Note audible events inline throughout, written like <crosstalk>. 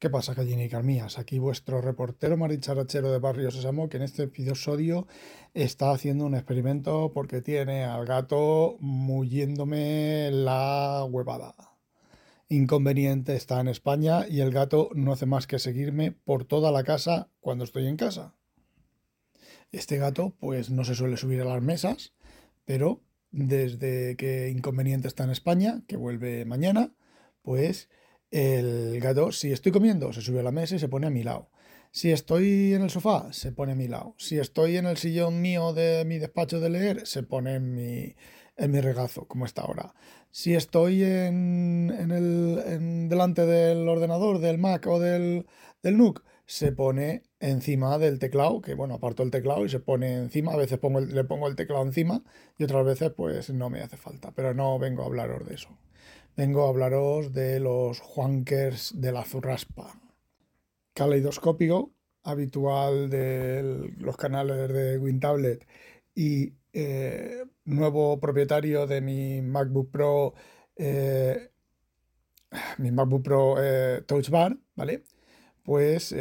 ¿Qué pasa, gallinicas mías? Aquí vuestro reportero maricharachero de Barrio Sésamo, que en este episodio está haciendo un experimento porque tiene al gato muyéndome la huevada. Inconveniente está en España y el gato no hace más que seguirme por toda la casa cuando estoy en casa. Este gato, pues no se suele subir a las mesas, pero desde que Inconveniente está en España, que vuelve mañana, pues el gato, si estoy comiendo, se sube a la mesa y se pone a mi lado. Si estoy en el sofá, se pone a mi lado. Si estoy en el sillón mío de mi despacho de leer, se pone en mi, en mi regazo, como está ahora. Si estoy en, en el, en, delante del ordenador, del Mac o del, del NUC, se pone encima del teclado, que bueno, aparto el teclado y se pone encima. A veces pongo le pongo el teclado encima y otras veces pues no me hace falta. Pero no vengo a hablaros de eso vengo a hablaros de los Juankers de la Zurraspa. Caleidoscópico, habitual de los canales de WinTablet y eh, nuevo propietario de mi MacBook Pro, eh, mi MacBook Pro eh, Touch Bar, ¿vale? Pues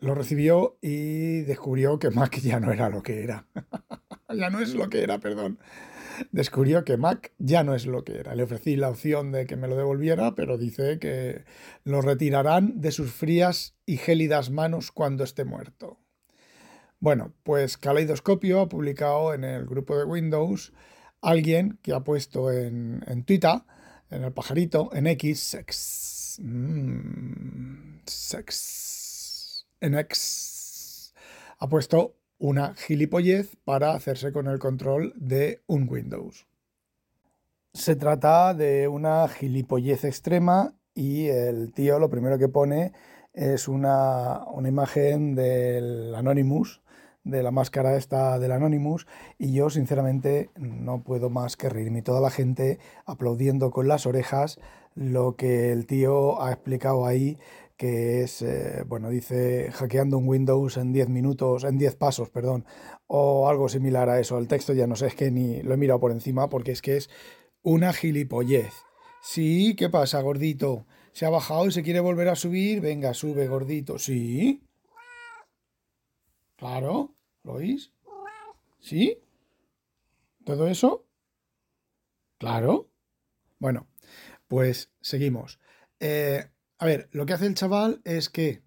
lo recibió y descubrió que Mac ya no era lo que era. <laughs> ya no es lo que era, perdón descubrió que Mac ya no es lo que era. Le ofrecí la opción de que me lo devolviera, pero dice que lo retirarán de sus frías y gélidas manos cuando esté muerto. Bueno, pues Kaleidoscopio ha publicado en el grupo de Windows alguien que ha puesto en, Twitter, en el pajarito, en X, sex, mm, sex, en X, ha puesto una gilipollez para hacerse con el control de un Windows. Se trata de una gilipollez extrema y el tío lo primero que pone es una, imagen del Anonymous, de la máscara esta del Anonymous, y yo sinceramente no puedo más que reírme. Toda la gente aplaudiendo con las orejas lo que el tío ha explicado ahí que es, eh, bueno, dice hackeando un Windows en 10 minutos, en 10 pasos, perdón, o algo similar a eso. El texto ya no sé, es que ni lo he mirado por encima porque es que es una gilipollez. Sí, ¿qué pasa, gordito? Se ha bajado y se quiere volver a subir. Venga, sube, gordito. Sí. Claro, ¿lo oís? ¿Sí? ¿Todo eso? Claro. Bueno, pues seguimos. Eh, a ver, lo que hace el chaval es que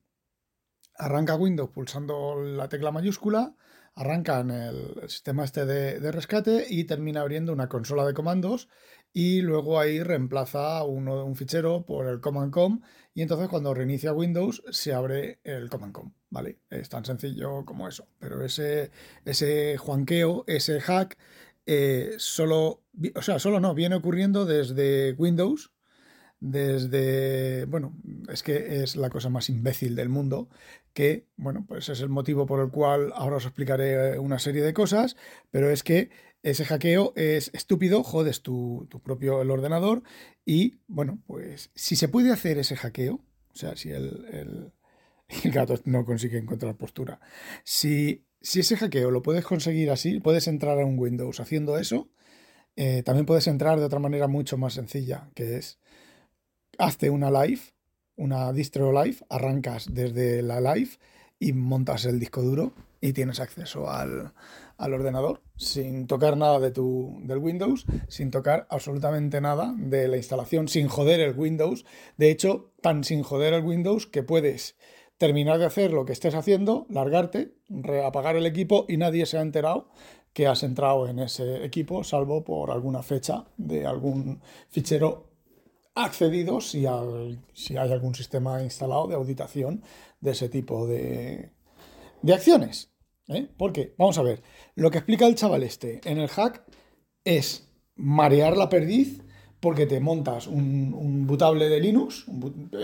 arranca Windows pulsando la tecla mayúscula, arranca en el sistema este de, rescate y termina abriendo una consola de comandos y luego ahí reemplaza uno, un fichero por el command com y entonces cuando reinicia Windows se abre el command com, ¿vale? Es tan sencillo como eso, pero ese, ese juanqueo, ese hack, eh, solo, o sea, solo no, viene ocurriendo desde Windows desde, bueno, es que es la cosa más imbécil del mundo, que, bueno, pues es el motivo por el cual ahora os explicaré una serie de cosas, pero es que ese hackeo es estúpido, jodes tu, propio el ordenador y, bueno, pues si se puede hacer ese hackeo, o sea, si <laughs> el, gato no consigue encontrar postura, si, si ese hackeo lo puedes conseguir así, puedes entrar a un Windows haciendo eso, eh, también puedes entrar de otra manera mucho más sencilla, que es hazte una live, una distro live, arrancas desde la live y montas el disco duro y tienes acceso al, ordenador sin tocar nada de tu, del Windows, sin tocar absolutamente nada de la instalación, sin joder el Windows. De hecho, tan sin joder el Windows que puedes terminar de hacer lo que estés haciendo, largarte, apagar el equipo y nadie se ha enterado que has entrado en ese equipo, salvo por alguna fecha de algún fichero accedido si, si hay algún sistema instalado de auditación de ese tipo de, de acciones. ¿eh? Porque, vamos a ver, lo que explica el chaval este en el hack es marear la perdiz porque te montas un, un bootable de Linux,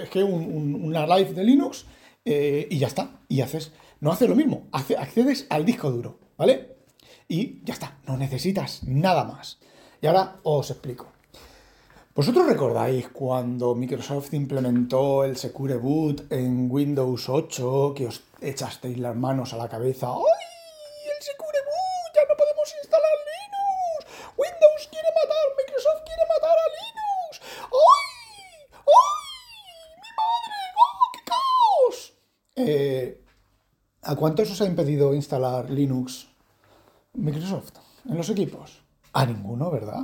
es que una live de Linux, eh, y ya está. Y haces, no hace lo mismo, accedes al disco duro, ¿vale? Y ya está, no necesitas nada más. Y ahora os explico. ¿Vosotros recordáis cuando Microsoft implementó el Secure Boot en Windows 8 que os echasteis las manos a la cabeza? ¡Ay! ¡El Secure Boot! ¡Ya no podemos instalar Linux! ¡Windows quiere matar! ¡Microsoft quiere matar a Linux! ¡Ay! ¡Ay! ¡Mi madre! ¡Oh, qué caos! Eh, ¿A cuántos os ha impedido instalar Linux Microsoft en los equipos? A ninguno, ¿verdad?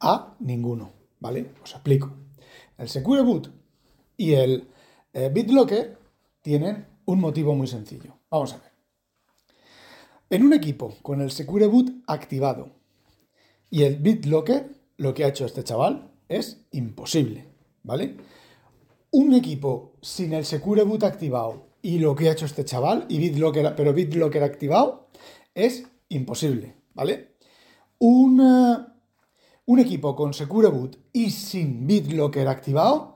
A ninguno. ¿Vale? Os explico. El Secure Boot y el eh, BitLocker tienen un motivo muy sencillo. Vamos a ver. En un equipo con el Secure Boot activado y el BitLocker, lo que ha hecho este chaval es imposible, ¿vale? Un equipo sin el Secure Boot activado y lo que ha hecho este chaval, y BitLocker, pero BitLocker activado, es imposible, ¿vale? Un, eh, un equipo con Secure Boot y sin BitLocker activado,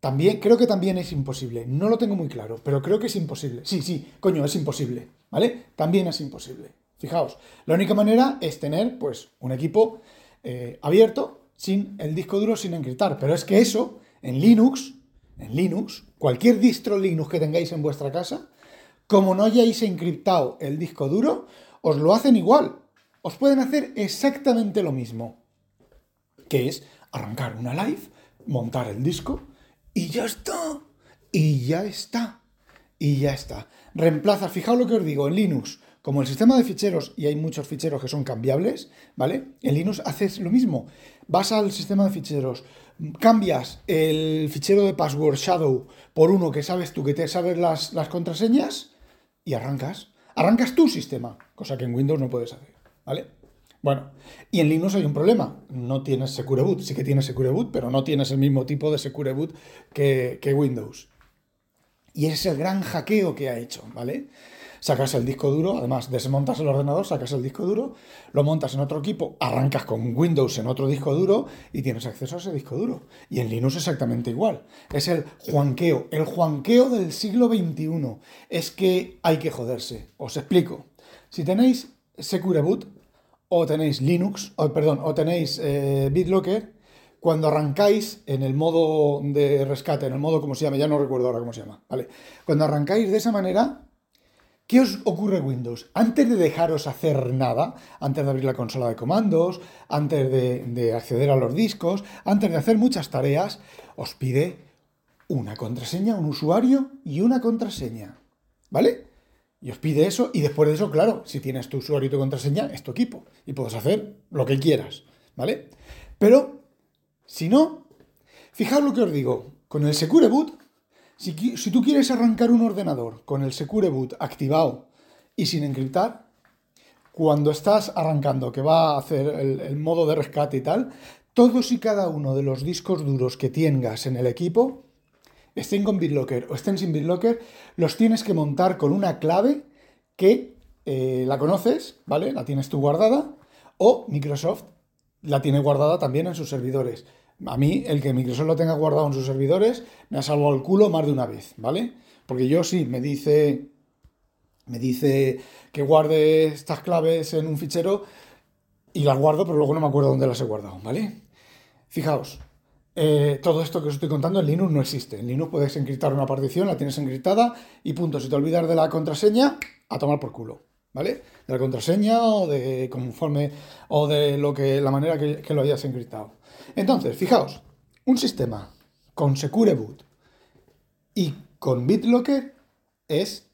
también, creo que también es imposible. No lo tengo muy claro, pero creo que es imposible. Sí, sí, coño, es imposible, ¿vale? También es imposible. Fijaos, la única manera es tener, pues, un equipo eh, abierto sin el disco duro sin encriptar. Pero es que eso, en Linux, en Linux, cualquier distro Linux que tengáis en vuestra casa, como no hayáis encriptado el disco duro, os lo hacen igual. Os pueden hacer exactamente lo mismo que es arrancar una live, montar el disco y ya está. Y ya está. Y ya está. Reemplaza, fijaos lo que os digo, en Linux, como el sistema de ficheros, y hay muchos ficheros que son cambiables, ¿vale? En Linux haces lo mismo. Vas al sistema de ficheros, cambias el fichero de password shadow por uno que sabes tú que te sabes las, las contraseñas y arrancas. Arrancas tu sistema, cosa que en Windows no puedes hacer, ¿vale? Bueno, y en Linux hay un problema. No tienes Secure Boot. Sí que tienes Secure Boot, pero no tienes el mismo tipo de Secure Boot que, Windows. Y ese es el gran hackeo que ha hecho, ¿vale? Sacas el disco duro, además desmontas el ordenador, sacas el disco duro, lo montas en otro equipo, arrancas con Windows en otro disco duro y tienes acceso a ese disco duro. Y en Linux exactamente igual. Es el juanqueo, el juanqueo del siglo XXI. Es que hay que joderse. Os explico. Si tenéis Secure Boot, o tenéis Linux, o, perdón, o tenéis eh, BitLocker, cuando arrancáis en el modo de rescate, en el modo como se llama, ya no recuerdo ahora cómo se llama, ¿vale? Cuando arrancáis de esa manera, ¿qué os ocurre Windows? Antes de dejaros hacer nada, antes de abrir la consola de comandos, antes de, de acceder a los discos, antes de hacer muchas tareas, os pide una contraseña, un usuario y una contraseña, ¿vale? Y os pide eso y después de eso, claro, si tienes tu usuario y tu contraseña, es tu equipo y puedes hacer lo que quieras, ¿vale? Pero, si no, fijaos lo que os digo, con el Secure Boot, si, si tú quieres arrancar un ordenador con el Secure Boot activado y sin encriptar, cuando estás arrancando, que va a hacer el, el modo de rescate y tal, todos y cada uno de los discos duros que tengas en el equipo estén con BitLocker o estén sin BitLocker, los tienes que montar con una clave que eh, la conoces, ¿vale? La tienes tú guardada, o Microsoft la tiene guardada también en sus servidores. A mí, el que Microsoft lo tenga guardado en sus servidores, me ha salvado el culo más de una vez, ¿vale? Porque yo sí, me dice, me dice que guarde estas claves en un fichero y las guardo, pero luego no me acuerdo dónde las he guardado, ¿vale? Fijaos, eh, todo esto que os estoy contando en Linux no existe. En Linux puedes encriptar una partición, la tienes encriptada y punto. Si te olvidas de la contraseña, a tomar por culo. ¿Vale? De la contraseña o de conforme o de lo que la manera que, lo hayas encriptado. Entonces, fijaos, un sistema con Secure Boot y con BitLocker es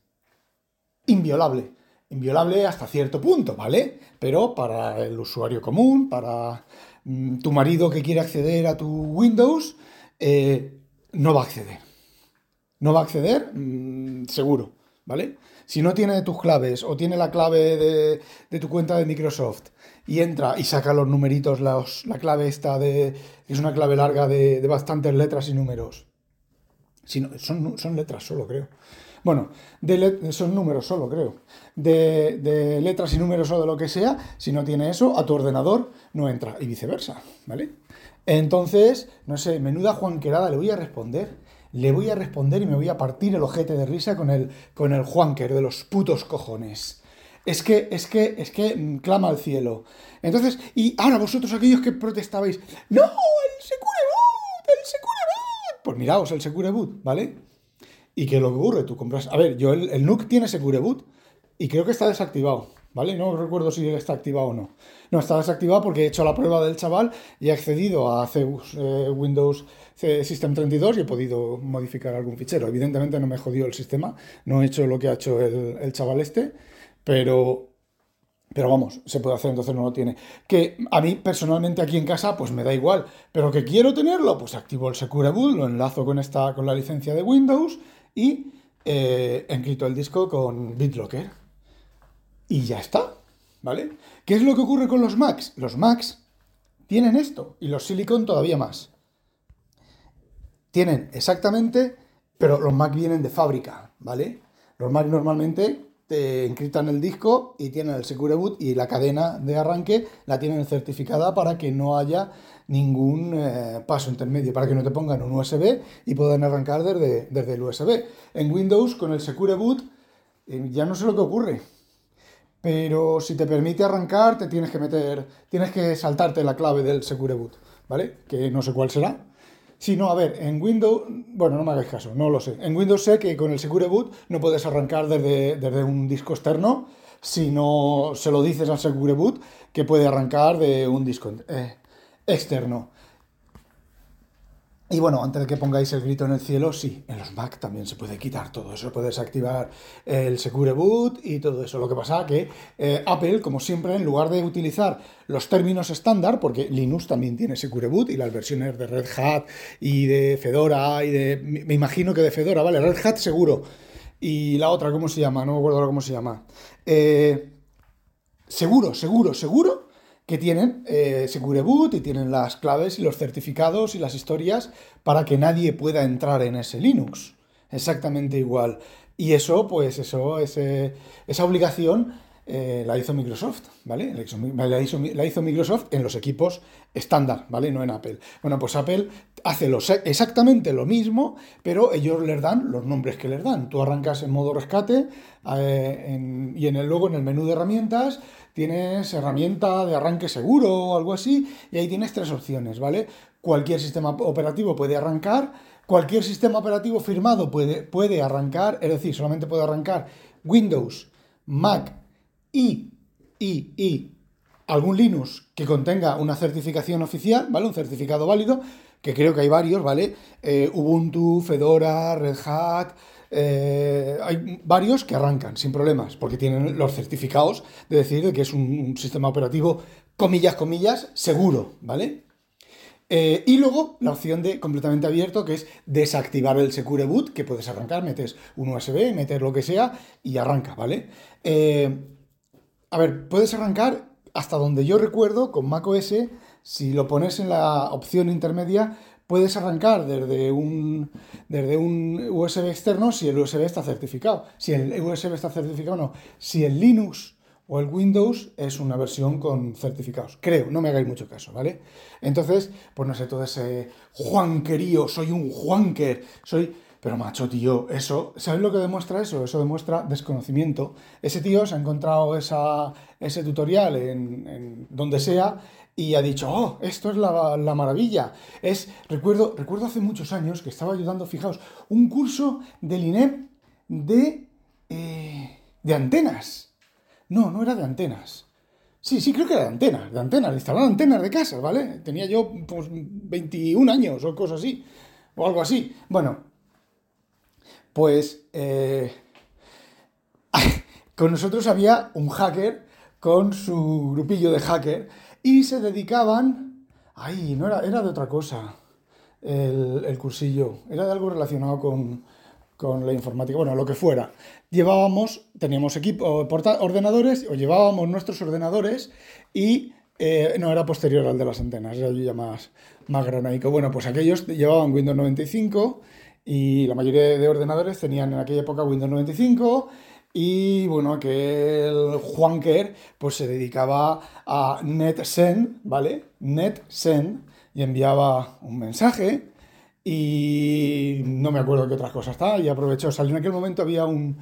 inviolable. Inviolable hasta cierto punto, ¿vale? Pero para el usuario común, para tu marido que quiere acceder a tu Windows eh, no va a acceder. No va a acceder, mm, seguro, ¿vale? Si no tiene tus claves o tiene la clave de, tu cuenta de Microsoft y entra y saca los numeritos, la clave esta de. es una clave larga de, bastantes letras y números. Si son, son letras solo, creo. Bueno, de son números solo, creo. De, letras y números o de lo que sea, si no tiene eso, a tu ordenador no entra y viceversa, ¿vale? Entonces, no sé, menuda Juanquerada, le voy a responder. Le voy a responder y me voy a partir el ojete de risa con el, con el Juanquer de los putos cojones. Es que, es que, es que mm, clama al cielo. Entonces, y ahora vosotros aquellos que protestabais, ¡No! ¡El Secure Boot! ¡El Secure Boot! Pues miraos el Secure Boot, ¿vale? Y que lo que ocurre, tú compras. A ver, yo el, el NUC tiene Secure Boot y creo que está desactivado. ¿vale? No recuerdo si está activado o no. No, está desactivado porque he hecho la prueba del chaval y he accedido a Zeus eh, Windows System 32 y he podido modificar algún fichero. Evidentemente no me jodió el sistema, no he hecho lo que ha hecho el, chaval este, pero... Pero vamos, se puede hacer, entonces no lo tiene. Que a mí personalmente aquí en casa pues me da igual, pero que quiero tenerlo, pues activo el Secure Boot, lo enlazo con, esta, con la licencia de Windows y eh, encripto el disco con BitLocker y ya está, ¿vale? ¿Qué es lo que ocurre con los Macs? Los Macs tienen esto y los Silicon todavía más. Tienen exactamente, pero los Mac vienen de fábrica, ¿vale? Los Mac normalmente te encriptan el disco y tienen el Secure Boot y la cadena de arranque la tienen certificada para que no haya ningún eh, paso intermedio, para que no te pongan un USB y puedan arrancar desde, desde el USB. En Windows, con el Secure Boot, eh, ya no sé lo que ocurre pero si te permite arrancar, te tienes que meter, tienes que saltarte la clave del Secure Boot, ¿vale? Que no sé cuál será. Si no, a ver, en Windows, bueno, no me hagáis caso, no lo sé. En Windows sé que con el Secure Boot no puedes arrancar desde, desde un disco externo, si no se lo dices al Secure Boot que puede arrancar de un disco eh, externo. Y bueno, antes de que pongáis el grito en el cielo, sí, en los Mac también se puede quitar todo eso, puedes activar el Secure Boot y todo eso. Lo que pasa que eh, Apple, como siempre, en lugar de utilizar los términos estándar, porque Linux también tiene Secure Boot y las versiones de Red Hat y de Fedora y de... Me imagino que de Fedora, ¿vale? Red Hat seguro. Y la otra, ¿cómo se llama? No me acuerdo cómo se llama. Eh, seguro, seguro, seguro que tienen eh, Secure Boot y tienen las claves y los certificados y las historias para que nadie pueda entrar en ese Linux. Exactamente igual. Y eso, pues eso, ese, esa obligación eh, la hizo Microsoft, ¿vale? La hizo, Microsoft en los equipos estándar, ¿vale? No en Apple. Bueno, pues Apple hace exactamente lo mismo, pero ellos les dan los nombres que les dan. Tú arrancas en modo rescate eh, y en el, luego en el menú de herramientas tienes herramienta de arranque seguro o algo así, y ahí tienes tres opciones, ¿vale? Cualquier sistema operativo puede arrancar, cualquier sistema operativo firmado puede, puede arrancar, es decir, solamente puede arrancar Windows, Mac y, y, y algún Linux que contenga una certificación oficial, ¿vale? Un certificado válido, que creo que hay varios, ¿vale? Eh, Ubuntu, Fedora, Red Hat, eh, hay varios que arrancan sin problemas, porque tienen los certificados de decir que es un, sistema operativo, comillas, comillas, seguro, ¿vale? Eh, y luego la opción de completamente abierto, que es desactivar el Secure Boot, que puedes arrancar, metes un USB, meter lo que sea y arranca, ¿vale? A ver, puedes arrancar hasta donde yo recuerdo con macOS, si lo pones en la opción intermedia, puedes arrancar desde un, desde un USB externo si el USB está certificado. Si el USB está certificado, no. Si el Linux o el Windows es una versión con certificados. Creo, no me hagáis mucho caso, ¿vale? Entonces, pues no sé, todo ese juanquerío, soy un juanquer, soy... Pero macho, tío, eso, ¿sabes lo que demuestra eso? Eso demuestra desconocimiento. Ese tío se ha encontrado esa, ese tutorial en, donde sea y ha dicho, oh, esto es la, maravilla. Es, recuerdo, recuerdo hace muchos años que estaba ayudando, fijaos, un curso del INEP de, eh, de antenas. No, no era de antenas. Sí, sí, creo que era de antenas, de antenas, de instalar antenas de casa, ¿vale? Tenía yo pues 21 años o cosas así, o algo así. Bueno, pues eh, <laughs> con nosotros había un hacker con su grupillo de hacker y se dedicaban, ay, no era, era de otra cosa el, cursillo, era de algo relacionado con, la informática, bueno, lo que fuera. Llevábamos, teníamos equipo, ordenadores, o llevábamos nuestros ordenadores y eh, no era posterior al de las antenas, era ya más, más granaico. Bueno, pues aquellos llevaban Windows 95 y la mayoría de ordenadores tenían en aquella época Windows 95 y bueno, que el Juanker pues se dedicaba a NetSend, ¿vale? NetSend, y enviaba un mensaje y no me acuerdo qué otras cosas estaba y aprovechó, salió en aquel momento había un,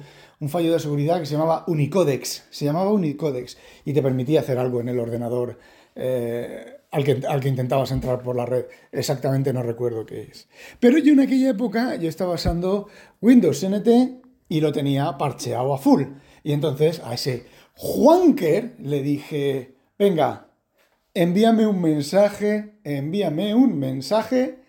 fallo de seguridad que se llamaba Unicodex, se llamaba Unicodex y te permitía hacer algo en el ordenador eh, al, que, intentabas entrar por la red. Exactamente no recuerdo qué es. Pero yo en aquella época yo estaba usando Windows NT y lo tenía parcheado a full. Y entonces a ese Juanker le dije, venga, envíame un mensaje, envíame un mensaje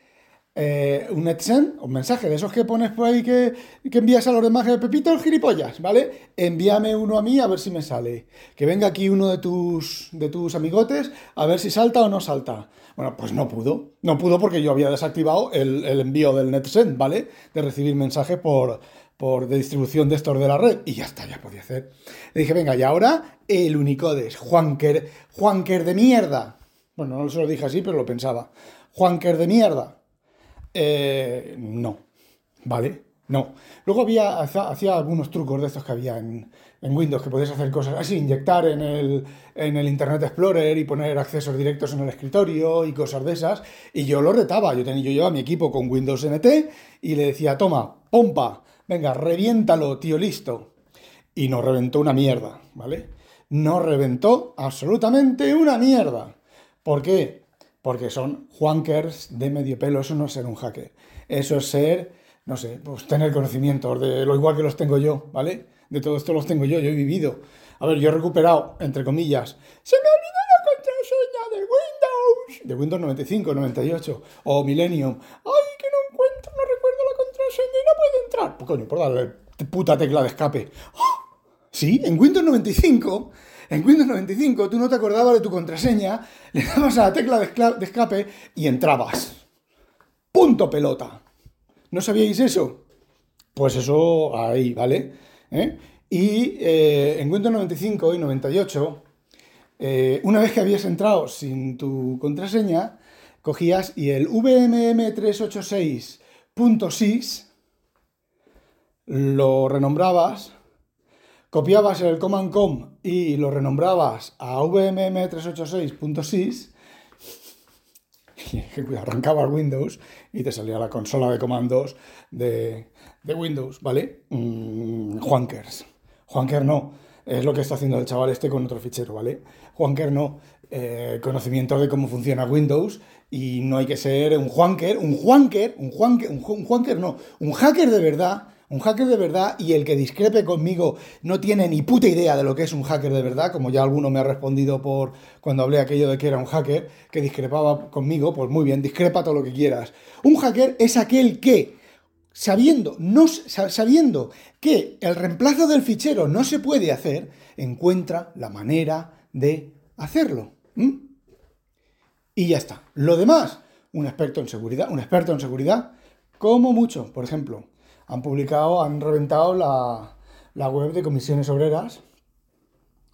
eh, un NetSend, un mensaje de esos que pones por ahí que, envías a los demás, de Pepito el gilipollas, ¿vale? Envíame uno a mí a ver si me sale. Que venga aquí uno de tus, de tus amigotes a ver si salta o no salta. Bueno, pues no pudo. No pudo porque yo había desactivado el, envío del NetSend, ¿vale? De recibir mensajes por, por de distribución de estos de la red. Y ya está, ya podía hacer. Le dije, venga, y ahora el Unicodes. Juanker, Juanker de mierda. Bueno, no se lo dije así, pero lo pensaba. Juanker de mierda eh, no, ¿vale? No. Luego había, hacía algunos trucos de estos que había en, Windows, que podías hacer cosas así, inyectar en el, en el, Internet Explorer y poner accesos directos en el escritorio y cosas de esas. Y yo lo retaba, yo, tenía, yo llevaba mi equipo con Windows NT y le decía, toma, pompa, venga, reviéntalo, tío, listo. Y no reventó una mierda, ¿vale? No reventó absolutamente una mierda. ¿Por qué? Porque son juankers de medio pelo, eso no es ser un hacker, eso es ser, no sé, pues tener conocimientos de lo igual que los tengo yo, ¿vale? De todo esto los tengo yo, yo he vivido. A ver, yo he recuperado, entre comillas, se me olvidó la contraseña de Windows, de Windows 95, 98 o Millennium. Ay, que no encuentro, no recuerdo la contraseña y no puedo entrar. Pues coño, por darle puta tecla de escape. ¡Ah! Sí, en Windows 95 en Windows 95 tú no te acordabas de tu contraseña, le dabas a la tecla de escape y entrabas. Punto pelota. ¿No sabíais eso? Pues eso ahí, ¿vale? ¿Eh? Y eh, en Windows 95 y 98, eh, una vez que habías entrado sin tu contraseña, cogías y el VMM386.sys lo renombrabas copiabas el command com y lo renombrabas a vmm386.sys y arrancabas Windows y te salía la consola de comandos de, Windows, ¿vale? Mm, Juankers. Juanker no, es lo que está haciendo el chaval este con otro fichero, ¿vale? Juanker no, eh, conocimiento de cómo funciona Windows y no hay que ser un Juanker, un Juanker, un Juanker, un Juanker no, un hacker de verdad un hacker de verdad y el que discrepe conmigo no tiene ni puta idea de lo que es un hacker de verdad, como ya alguno me ha respondido por cuando hablé aquello de que era un hacker, que discrepaba conmigo, pues muy bien, discrepa todo lo que quieras. Un hacker es aquel que, sabiendo, no, sabiendo que el reemplazo del fichero no se puede hacer, encuentra la manera de hacerlo. Y ya está. Lo demás, un experto en seguridad, un experto en seguridad, como mucho, por ejemplo, han publicado, han reventado la, web de comisiones obreras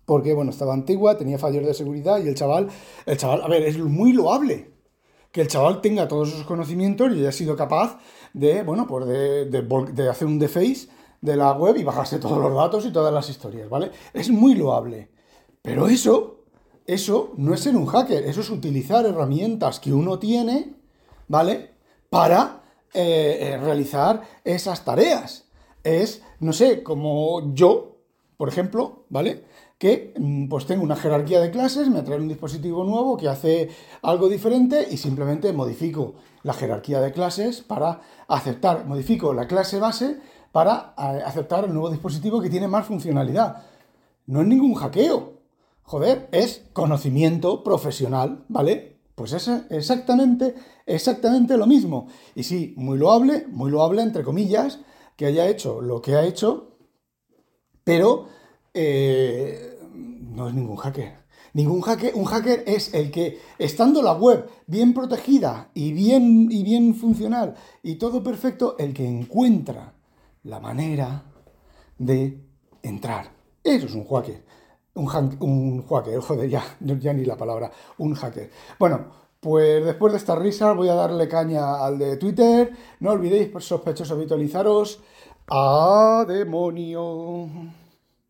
porque, bueno, estaba antigua, tenía fallos de seguridad y el chaval, el chaval, a ver, es muy loable que el chaval tenga todos esos conocimientos y haya sido capaz de, bueno, pues de, de, hacer un deface de la web y bajarse todos los datos y todas las historias, ¿vale? Es muy loable. Pero eso, eso no es ser un hacker, eso es utilizar herramientas que uno tiene, ¿vale? Para eh, eh, realizar esas tareas. Es, no sé, como yo, por ejemplo, ¿vale? Que mm, pues tengo una jerarquía de clases, me trae un dispositivo nuevo que hace algo diferente y simplemente modifico la jerarquía de clases para aceptar, modifico la clase base para eh, aceptar el nuevo dispositivo que tiene más funcionalidad. No es ningún hackeo. Joder, es conocimiento profesional, ¿vale? Pues es exactamente, exactamente lo mismo. Y sí, muy loable, muy loable, entre comillas, que haya hecho lo que ha hecho, pero eh, no es ningún hacker. Ningún hacker, un hacker es el que, estando la web bien protegida y bien, y bien funcional y todo perfecto, el que encuentra la manera de entrar. Eso es un hacker. Un, un hacker, <laughs> joder, ya, ya ni la palabra, un hacker. Bueno, pues después de esta risa voy a darle caña al de Twitter. No olvidéis, sospechosos, habitualizaros. ¡A demonio!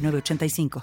906985.